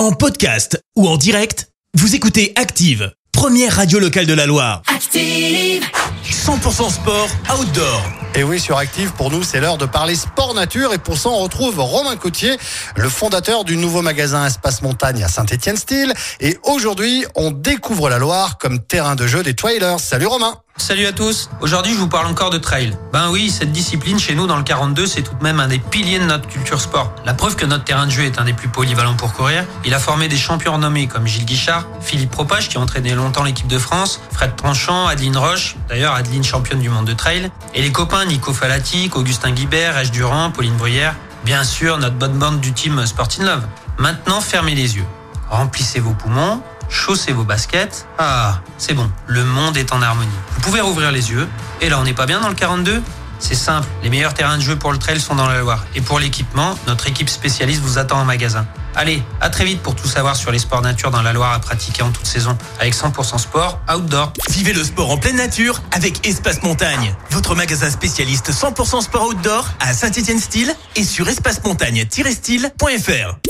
En podcast ou en direct, vous écoutez Active, première radio locale de la Loire. Active. 100% sport outdoor. Et oui, sur Active, pour nous, c'est l'heure de parler sport nature. Et pour ça, on retrouve Romain Coutier, le fondateur du nouveau magasin Espace Montagne à Saint-Étienne-Style. Et aujourd'hui, on découvre la Loire comme terrain de jeu des trailers. Salut Romain Salut à tous. Aujourd'hui, je vous parle encore de trail. Ben oui, cette discipline chez nous dans le 42, c'est tout de même un des piliers de notre culture sport. La preuve que notre terrain de jeu est un des plus polyvalents pour courir. Il a formé des champions renommés comme Gilles Guichard, Philippe Propage qui a entraîné longtemps l'équipe de France, Fred Tranchant, Adeline Roche, d'ailleurs Adeline championne du monde de trail, et les copains Nico Falati, Augustin Guibert, H. Durand, Pauline Bruyère, bien sûr notre bonne bande du team Sporting Love. Maintenant, fermez les yeux. Remplissez vos poumons, chaussez vos baskets. Ah, c'est bon, le monde est en harmonie. Vous pouvez rouvrir les yeux. Et là, on n'est pas bien dans le 42 C'est simple, les meilleurs terrains de jeu pour le trail sont dans la Loire. Et pour l'équipement, notre équipe spécialiste vous attend en magasin. Allez, à très vite pour tout savoir sur les sports nature dans la Loire à pratiquer en toute saison. Avec 100% sport, outdoor. Vivez le sport en pleine nature avec Espace Montagne, votre magasin spécialiste 100% sport outdoor à Saint-Étienne-Style et sur espacemontagne-style.fr.